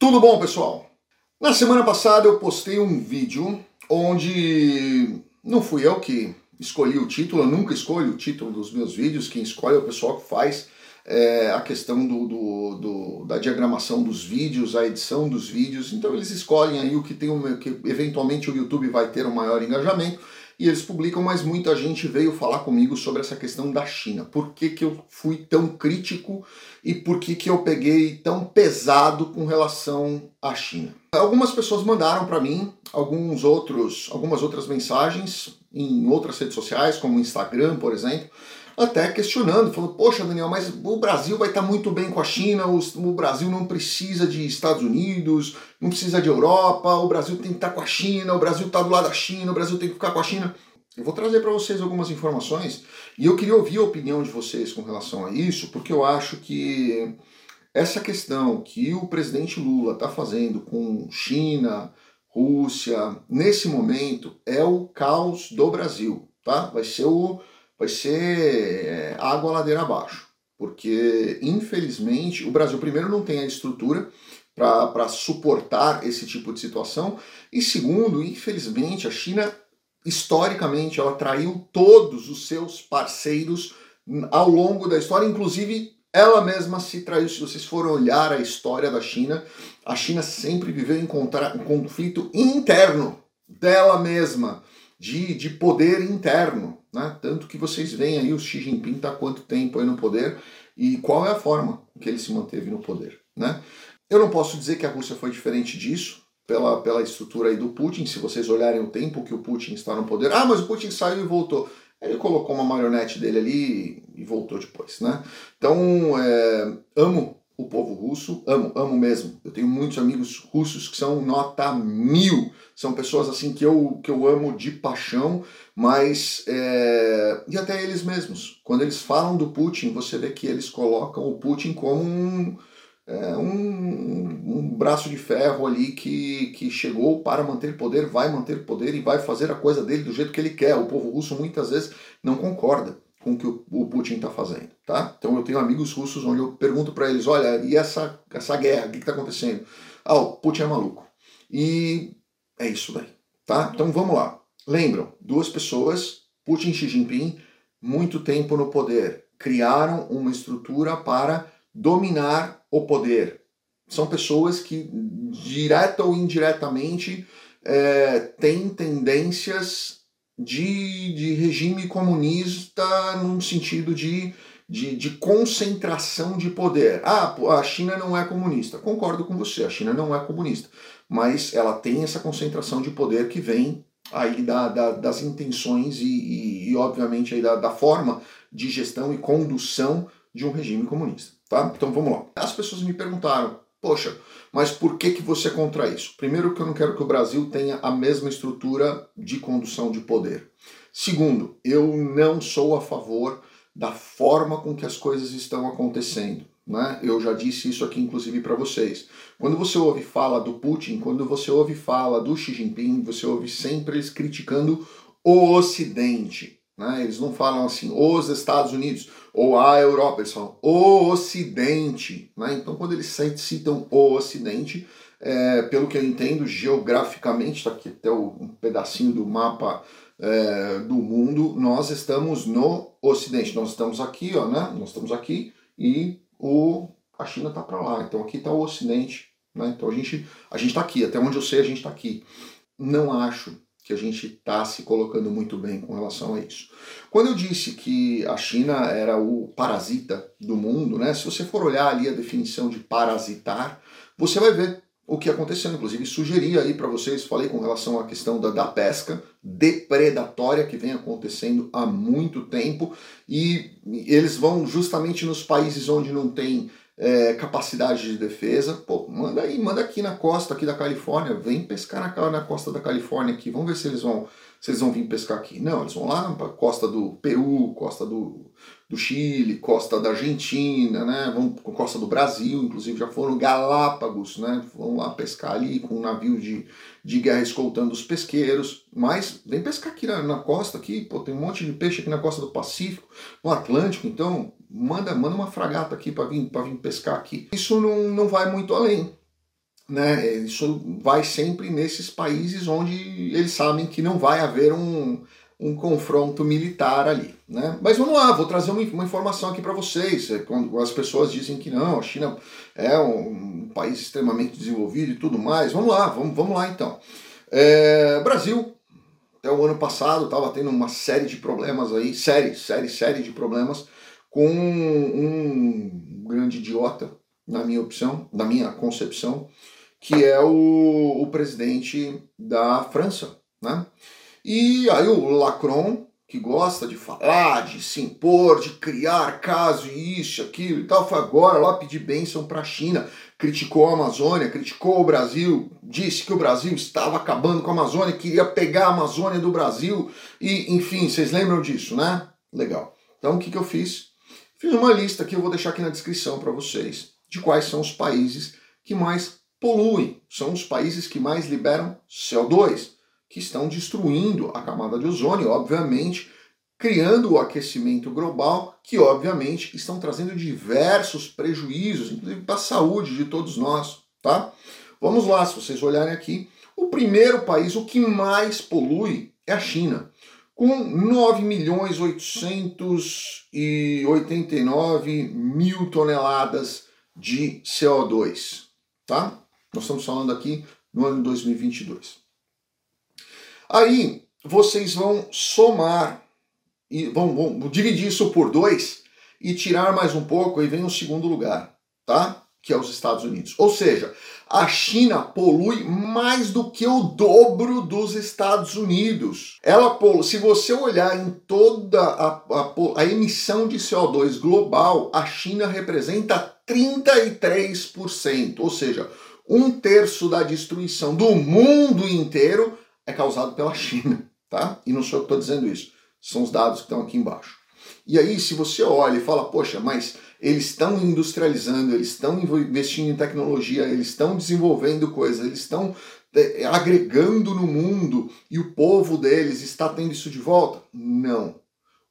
Tudo bom, pessoal? Na semana passada eu postei um vídeo onde não fui eu que escolhi o título, eu nunca escolho o título dos meus vídeos, quem escolhe é o pessoal que faz é, a questão do, do, do, da diagramação dos vídeos, a edição dos vídeos, então eles escolhem aí o que tem um, que eventualmente o YouTube vai ter um maior engajamento e eles publicam, mas muita gente veio falar comigo sobre essa questão da China. Por que, que eu fui tão crítico e por que, que eu peguei tão pesado com relação à China? Algumas pessoas mandaram para mim alguns outros, algumas outras mensagens em outras redes sociais, como o Instagram, por exemplo, até questionando, falando, poxa Daniel, mas o Brasil vai estar muito bem com a China, o, Brasil não precisa de Estados Unidos, não precisa de Europa, o Brasil tem que estar com a China, o Brasil está do lado da China, o Brasil tem que ficar com a China. Eu vou trazer para vocês algumas informações e eu queria ouvir a opinião de vocês com relação a isso, porque eu acho que essa questão que o presidente Lula está fazendo com China, Rússia, nesse momento, é o caos do Brasil, tá? Vai ser o vai ser é, água ladeira abaixo. Porque, infelizmente, o Brasil, primeiro, não tem a estrutura para suportar esse tipo de situação, e segundo, infelizmente, a China, historicamente, ela traiu todos os seus parceiros ao longo da história, inclusive ela mesma se traiu. Se vocês forem olhar a história da China, a China sempre viveu em um conflito interno dela mesma, de, de poder interno. Né? Tanto que vocês veem aí o Xi Jinping está quanto tempo aí no poder e qual é a forma que ele se manteve no poder. Né? Eu não posso dizer que a Rússia foi diferente disso, pela, pela estrutura aí do Putin, se vocês olharem o tempo que o Putin está no poder. Ah, mas o Putin saiu e voltou. Ele colocou uma marionete dele ali e voltou depois, né? Então, é, amo o povo russo, amo, amo mesmo. Eu tenho muitos amigos russos que são nota mil, são pessoas assim que eu, que eu amo de paixão, mas. É... e até eles mesmos. Quando eles falam do Putin, você vê que eles colocam o Putin como um. É, um, um braço de ferro ali que, que chegou para manter poder, vai manter poder e vai fazer a coisa dele do jeito que ele quer. O povo russo muitas vezes não concorda com o que o Putin está fazendo, tá? Então eu tenho amigos russos onde eu pergunto para eles, olha, e essa, essa guerra, o que está acontecendo? Ah, o Putin é maluco. E é isso daí, tá? Então vamos lá. Lembram, duas pessoas, Putin e Xi Jinping, muito tempo no poder, criaram uma estrutura para dominar o poder. São pessoas que, direta ou indiretamente, é, têm tendências de, de regime comunista num sentido de, de, de, concentração de poder. Ah, a China não é comunista. Concordo com você, a China não é comunista. Mas ela tem essa concentração de poder que vem aí da, da das intenções e, e, e obviamente, aí da, da forma de gestão e condução de um regime comunista. Tá? Então vamos lá. As pessoas me perguntaram, Poxa, mas por que, que você é contra isso? Primeiro, que eu não quero que o Brasil tenha a mesma estrutura de condução de poder. Segundo, eu não sou a favor da forma com que as coisas estão acontecendo. Né? Eu já disse isso aqui, inclusive, para vocês. Quando você ouve fala do Putin, quando você ouve fala do Xi Jinping, você ouve sempre eles criticando o Ocidente. Né? Eles não falam assim, os Estados Unidos ou a Europa, eles falam o Ocidente. Né? Então, quando eles citam o Ocidente, é, pelo que eu entendo, geograficamente, está aqui até um pedacinho do mapa é, do mundo, nós estamos no Ocidente. Nós estamos aqui, ó, né? Nós estamos aqui e o, a China está para lá. Então aqui está o Ocidente. Né? Então a gente a gente está aqui. Até onde eu sei, a gente está aqui. Não acho que a gente está se colocando muito bem com relação a isso. Quando eu disse que a China era o parasita do mundo, né? Se você for olhar ali a definição de parasitar, você vai ver o que aconteceu. Inclusive, sugeri aí para vocês, falei com relação à questão da, da pesca depredatória que vem acontecendo há muito tempo e eles vão justamente nos países onde não tem é, capacidade de defesa, pô, manda aí, manda aqui na costa aqui da Califórnia, vem pescar na, na costa da Califórnia aqui, vamos ver se eles vão se eles vão vir pescar aqui. Não, eles vão lá para costa do Peru, costa do, do Chile, costa da Argentina, né? Vão com costa do Brasil, inclusive já foram Galápagos, né? Vão lá pescar ali com um navio de, de guerra escoltando os pesqueiros. Mas vem pescar aqui na, na costa aqui, pô, tem um monte de peixe aqui na costa do Pacífico, no Atlântico, então manda, manda uma fragata aqui para vir, vir pescar aqui. Isso não, não vai muito além. né? Isso vai sempre nesses países onde eles sabem que não vai haver um, um confronto militar ali, né? Mas vamos lá, vou trazer uma, uma informação aqui para vocês. É, quando as pessoas dizem que não, a China é um, um, país extremamente desenvolvido e tudo mais, vamos lá, vamos, vamos lá então. É, Brasil, até o ano passado, estava tendo uma série de problemas aí, série, série, série de problemas com um grande idiota, na minha opção, na minha concepção, que é o, o presidente da França, né? E aí o Lacron, que gosta de falar, de se impor, de criar caso e isso, aquilo e tal, foi agora lá pedir bênção para a China, criticou a Amazônia, criticou o Brasil, disse que o Brasil estava acabando com a Amazônia, queria pegar a Amazônia do Brasil, e enfim, vocês lembram disso, né? Legal. Então o que, que eu fiz? Fiz uma lista que eu vou deixar aqui na descrição para vocês, de quais são os países que mais poluem, são os países que mais liberam CO2 que estão destruindo a camada de ozônio, obviamente, criando o aquecimento global, que obviamente estão trazendo diversos prejuízos, inclusive para a saúde de todos nós, tá? Vamos lá, se vocês olharem aqui, o primeiro país, o que mais polui é a China, com 9 milhões 889 mil toneladas de CO2, tá? Nós estamos falando aqui no ano 2022. Aí vocês vão somar e vão, vão dividir isso por dois e tirar mais um pouco, e vem o segundo lugar, tá? Que é os Estados Unidos. Ou seja, a China polui mais do que o dobro dos Estados Unidos. Ela polui, se você olhar em toda a, a, a emissão de CO2 global, a China representa 33%, ou seja, um terço da destruição do mundo inteiro é causado pela China, tá? E não sou eu que estou dizendo isso, são os dados que estão aqui embaixo. E aí, se você olha e fala, poxa, mas eles estão industrializando, eles estão investindo em tecnologia, eles estão desenvolvendo coisas, eles estão é, agregando no mundo e o povo deles está tendo isso de volta? Não.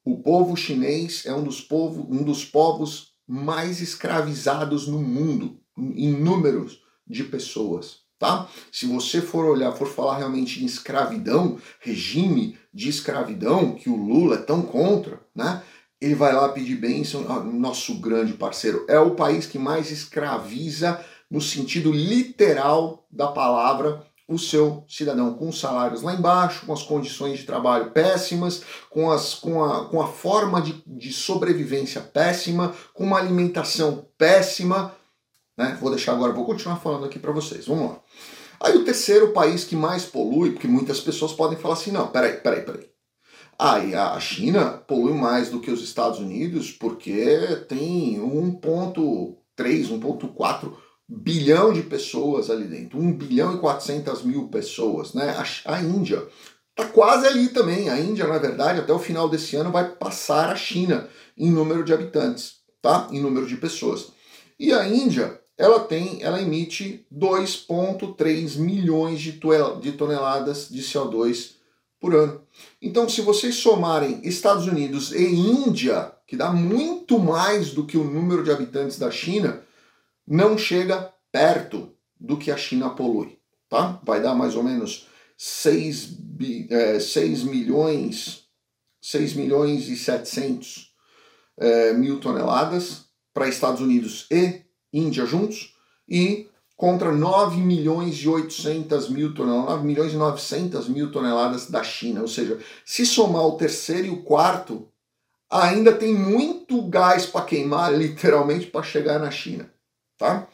O povo chinês é um dos, povo, um dos povos mais escravizados no mundo, em números de pessoas tá? Se você for olhar, for falar realmente em escravidão, regime de escravidão, que o Lula é tão contra, né? Ele vai lá pedir bênção, ah, nosso grande parceiro. É o país que mais escraviza, no sentido literal da palavra, o seu cidadão, com os salários lá embaixo, com as condições de trabalho péssimas, com, as, com, a, com a forma de, de sobrevivência péssima, com uma alimentação péssima, né? Vou deixar agora, vou continuar falando aqui para vocês. Vamos lá. Aí o terceiro país que mais polui, porque muitas pessoas podem falar assim, não, peraí, peraí, peraí. Aí ah, a China polui mais do que os Estados Unidos porque tem 1,3, 1,4 bilhão de pessoas ali dentro. 1 bilhão e 400 mil pessoas, né? A, a Índia tá quase ali também. A Índia, na verdade, até o final desse ano vai passar a China em número de habitantes, tá? Em número de pessoas. E a Índia ela tem, ela emite 2,3 milhões de toneladas de CO2 por ano. Então, se vocês somarem Estados Unidos e Índia, que dá muito mais do que o número de habitantes da China, não chega perto do que a China polui, tá? Vai dar mais ou menos 6, é, 6 milhões, 6 milhões e 700 é, mil toneladas para Estados Unidos e Índia juntos e contra 9 milhões e 800 mil toneladas, 9 milhões e 900 mil toneladas da China. Ou seja, se somar o terceiro e o quarto, ainda tem muito gás para queimar, literalmente, para chegar na China. Tá?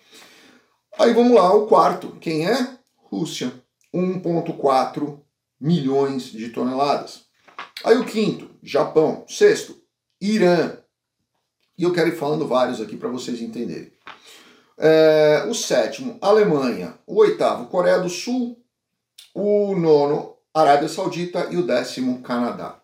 Aí vamos lá, o quarto. Quem é? Rússia. 1,4 milhões de toneladas. Aí o quinto, Japão. Sexto, Irã. E eu quero ir falando vários aqui para vocês entenderem. É, o sétimo, Alemanha. O oitavo, Coreia do Sul. O nono, Arábia Saudita. E o décimo, Canadá.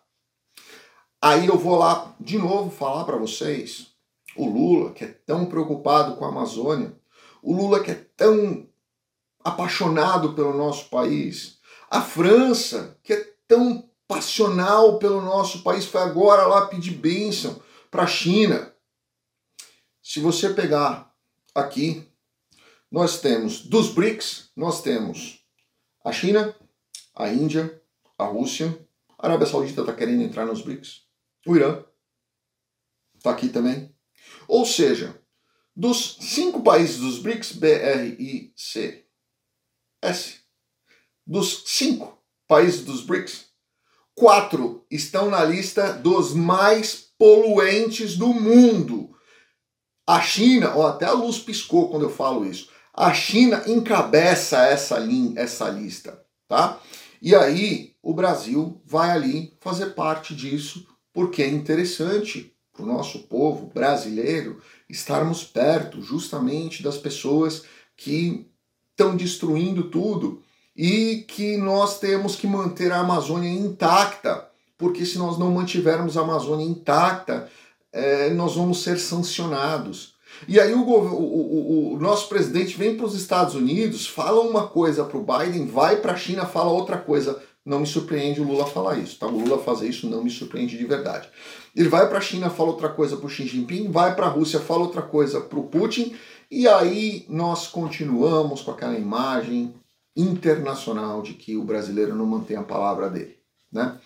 Aí eu vou lá de novo falar para vocês. O Lula, que é tão preocupado com a Amazônia. O Lula, que é tão apaixonado pelo nosso país. A França, que é tão passional pelo nosso país, foi agora lá pedir bênção para a China. Se você pegar aqui nós temos dos BRICS, nós temos a China, a Índia, a Rússia, a Arábia Saudita está querendo entrar nos BRICS, o Irã está aqui também. Ou seja, dos cinco países dos BRICS, B, R, I, C, S, dos cinco países dos BRICS, quatro estão na lista dos mais poluentes do mundo. A China, ó, até a luz piscou quando eu falo isso. A China encabeça essa, linha, essa lista, tá? E aí o Brasil vai ali fazer parte disso, porque é interessante para o nosso povo brasileiro estarmos perto justamente das pessoas que estão destruindo tudo e que nós temos que manter a Amazônia intacta, porque se nós não mantivermos a Amazônia intacta, é, nós vamos ser sancionados. E aí o, o, o, o nosso presidente vem para os Estados Unidos, fala uma coisa para o Biden, vai para a China, fala outra coisa. Não me surpreende o Lula falar isso, tá? O Lula fazer isso não me surpreende de verdade. Ele vai para a China, fala outra coisa para o Xi Jinping, vai para a Rússia, fala outra coisa para o Putin, e aí nós continuamos com aquela imagem internacional de que o brasileiro não mantém a palavra dele, né?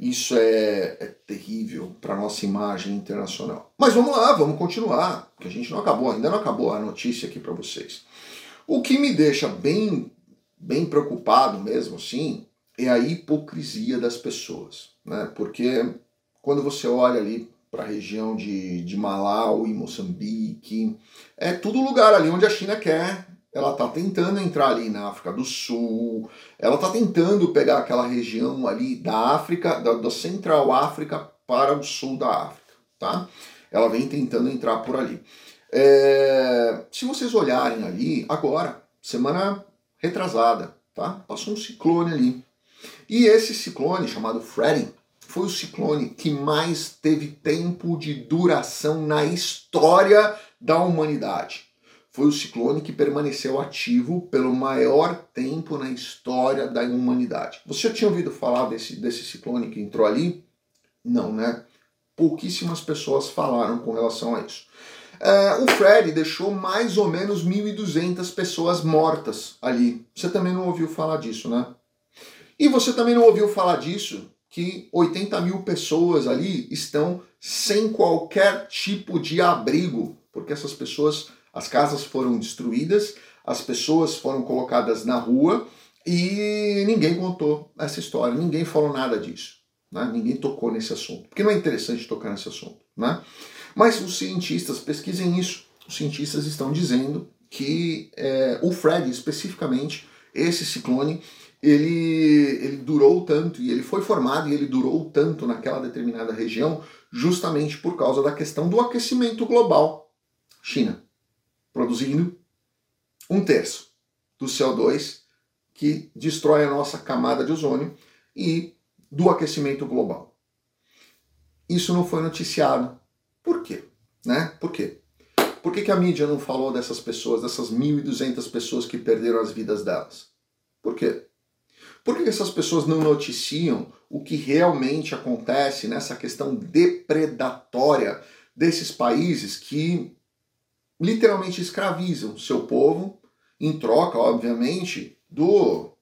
Isso é, é terrível para nossa imagem internacional. Mas vamos lá, vamos continuar, que a gente não acabou, ainda não acabou a notícia aqui para vocês. O que me deixa bem, bem preocupado mesmo assim é a hipocrisia das pessoas, né? Porque quando você olha ali para a região de, de Malau e Moçambique, é tudo lugar ali onde a China quer ela está tentando entrar ali na África do Sul, ela está tentando pegar aquela região ali da África, da, da, Central África para o sul da África, tá? Ela vem tentando entrar por ali. É, se vocês olharem ali, agora, semana retrasada, tá? Passou um ciclone ali. E esse ciclone, chamado Freddy, foi o ciclone que mais teve tempo de duração na história da humanidade foi o ciclone que permaneceu ativo pelo maior tempo na história da humanidade. Você já tinha ouvido falar desse, desse ciclone que entrou ali? Não, né? Pouquíssimas pessoas falaram com relação a isso. É, o Fred deixou mais ou menos 1.200 pessoas mortas ali. Você também não ouviu falar disso, né? E você também não ouviu falar disso que 80 mil pessoas ali estão sem qualquer tipo de abrigo, porque essas pessoas as casas foram destruídas, as pessoas foram colocadas na rua e ninguém contou essa história, ninguém falou nada disso. Né? Ninguém tocou nesse assunto, porque não é interessante tocar nesse assunto. Né? Mas os cientistas, pesquisem isso, os cientistas estão dizendo que é, o Fred, especificamente, esse ciclone, ele, ele durou tanto e ele foi formado e ele durou tanto naquela determinada região justamente por causa da questão do aquecimento global. China produzindo um terço do CO2 que destrói a nossa camada de ozônio e do aquecimento global. Isso não foi noticiado. Por quê? Né? Por quê? Por que, que a mídia não falou dessas pessoas, dessas 1.200 pessoas que perderam as vidas delas? Por quê? Por que essas pessoas não noticiam o que realmente acontece nessa questão depredatória desses países que literalmente escravizam seu povo, em troca, obviamente, do,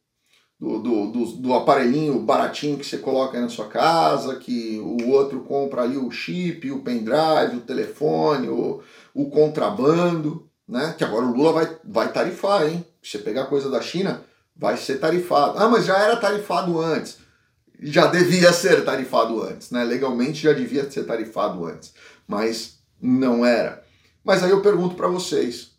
do, do, do, aparelhinho baratinho que você coloca na sua casa, que o outro compra ali o chip, o pendrive, o telefone, o, o contrabando, né? Que agora o Lula vai, vai tarifar, hein? Se você pegar coisa da China, vai ser tarifado. Ah, mas já era tarifado antes. Já devia ser tarifado antes, né? Legalmente já devia ser tarifado antes, mas não era. Mas aí eu pergunto para vocês: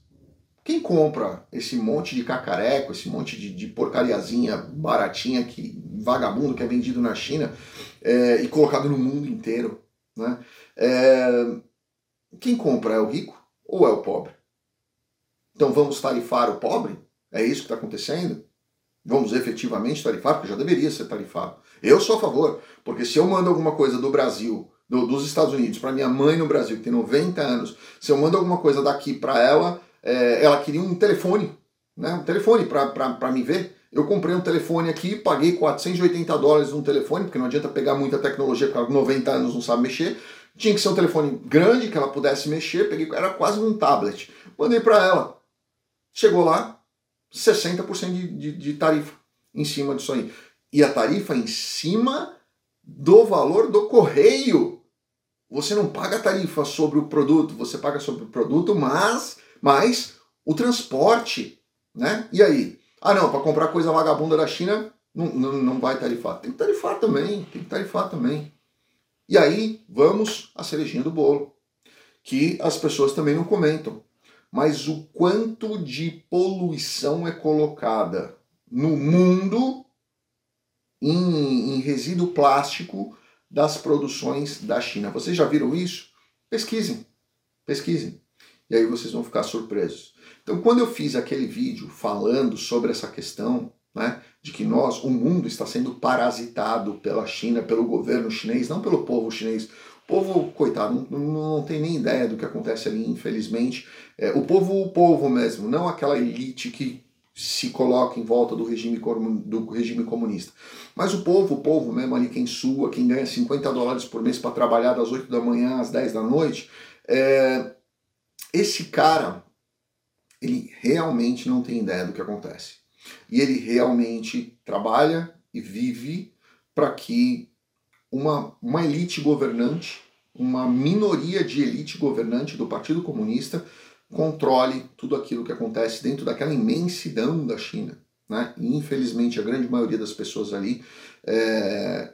quem compra esse monte de cacareco, esse monte de, de porcariazinha baratinha, que vagabundo que é vendido na China é, e colocado no mundo inteiro? Né? É, quem compra é o rico ou é o pobre? Então vamos tarifar o pobre? É isso que está acontecendo? Vamos efetivamente tarifar? Porque já deveria ser tarifado. Eu sou a favor, porque se eu mando alguma coisa do Brasil do, dos Estados Unidos para minha mãe no Brasil, que tem 90 anos, se eu mando alguma coisa daqui para ela, é, ela queria um telefone, né? Um telefone para me ver. Eu comprei um telefone aqui, paguei 480 dólares num telefone, porque não adianta pegar muita tecnologia, porque ela 90 anos não sabe mexer. Tinha que ser um telefone grande que ela pudesse mexer, peguei, era quase um tablet. Mandei para ela. chegou lá 60% de, de, de tarifa em cima disso aí. E a tarifa em cima do valor do correio. Você não paga tarifa sobre o produto, você paga sobre o produto, mas, mas o transporte, né? E aí? Ah, não, para comprar coisa vagabunda da China, não, não, não vai tarifar. Tem que tarifar também, tem que tarifar também. E aí, vamos à cerejinha do bolo, que as pessoas também não comentam. Mas o quanto de poluição é colocada no mundo em, em resíduo plástico das produções da China. Vocês já viram isso? Pesquisem, pesquisem. E aí vocês vão ficar surpresos. Então, quando eu fiz aquele vídeo falando sobre essa questão, né, de que nós, o mundo está sendo parasitado pela China, pelo governo chinês, não pelo povo chinês. O povo, coitado, não, não tem nem ideia do que acontece ali, infelizmente. É, o povo, o povo mesmo, não aquela elite que se coloca em volta do regime, do regime comunista. Mas o povo, o povo mesmo ali, quem sua, quem ganha 50 dólares por mês para trabalhar das 8 da manhã às 10 da noite, é, esse cara, ele realmente não tem ideia do que acontece. E ele realmente trabalha e vive para que uma, uma elite governante, uma minoria de elite governante do Partido Comunista, controle tudo aquilo que acontece dentro daquela imensidão da China. Né? E infelizmente a grande maioria das pessoas ali é,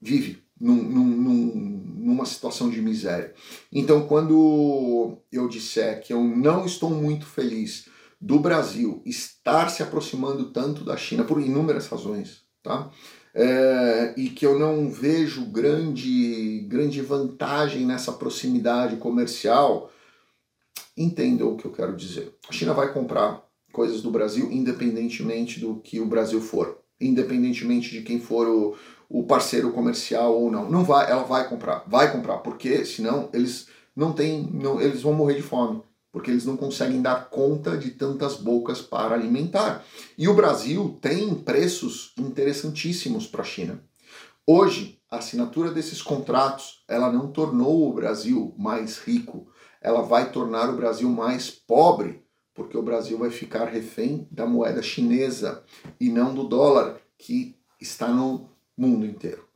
vive num, num, numa situação de miséria. Então, quando eu disser que eu não estou muito feliz do Brasil estar se aproximando tanto da China por inúmeras razões, tá? É, e que eu não vejo grande, grande vantagem nessa proximidade comercial, entendam o que eu quero dizer. A China vai comprar coisas do Brasil independentemente do que o Brasil for, independentemente de quem for o, o parceiro comercial ou não. Não vai, ela vai comprar, vai comprar, porque senão eles não têm, não, eles vão morrer de fome porque eles não conseguem dar conta de tantas bocas para alimentar. E o Brasil tem preços interessantíssimos para a China. Hoje, a assinatura desses contratos, ela não tornou o Brasil mais rico, ela vai tornar o Brasil mais pobre, porque o Brasil vai ficar refém da moeda chinesa e não do dólar que está no mundo inteiro.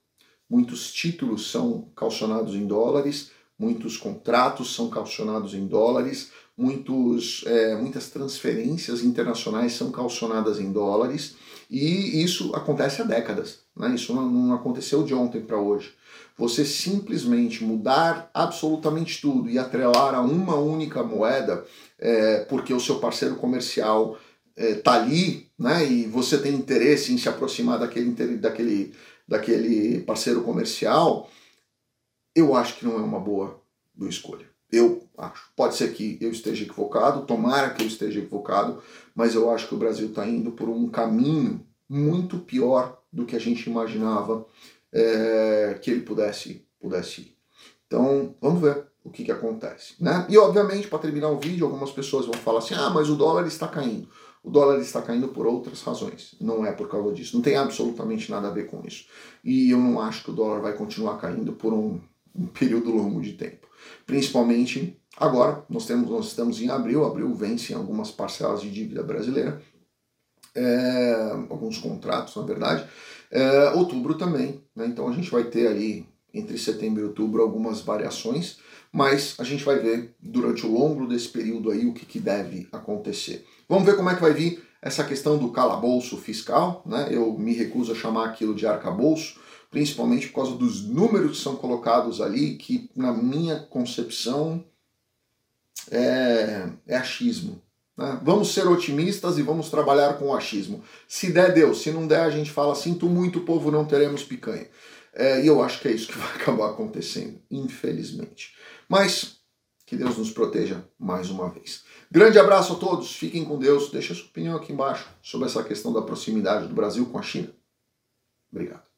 Muitos títulos são calcionados em dólares, muitos contratos são calcionados em dólares, muitos, é, muitas transferências internacionais são calcionadas em dólares e isso acontece há décadas. Né? Isso não, não aconteceu de ontem para hoje. Você simplesmente mudar absolutamente tudo e atrelar a uma única moeda, é, porque o seu parceiro comercial está é, ali né? e você tem interesse em se aproximar daquele, daquele, daquele parceiro comercial, eu acho que não é uma boa escolha. Eu acho. Pode ser que eu esteja equivocado, tomara que eu esteja equivocado, mas eu acho que o Brasil está indo por um caminho muito pior do que a gente imaginava é, que ele pudesse, pudesse ir. Então, vamos ver o que, que acontece. Né? E, obviamente, para terminar o vídeo, algumas pessoas vão falar assim: ah, mas o dólar está caindo. O dólar está caindo por outras razões, não é por causa disso. Não tem absolutamente nada a ver com isso. E eu não acho que o dólar vai continuar caindo por um, um período longo de tempo. Principalmente agora, nós, temos, nós estamos em abril, abril vence algumas parcelas de dívida brasileira, é, alguns contratos, na verdade. É, outubro também, né? então a gente vai ter ali entre setembro e outubro algumas variações, mas a gente vai ver durante o longo desse período aí o que, que deve acontecer. Vamos ver como é que vai vir essa questão do calabouço fiscal, né? Eu me recuso a chamar aquilo de arcabouço, principalmente por causa dos números que são colocados ali, que na minha concepção é, é achismo. Né? Vamos ser otimistas e vamos trabalhar com o achismo. Se der, deu. Se não der, a gente fala, sinto muito, povo, não teremos picanha. É, e eu acho que é isso que vai acabar acontecendo, infelizmente. Mas que Deus nos proteja mais uma vez. Grande abraço a todos, fiquem com Deus. Deixa sua opinião aqui embaixo sobre essa questão da proximidade do Brasil com a China. Obrigado.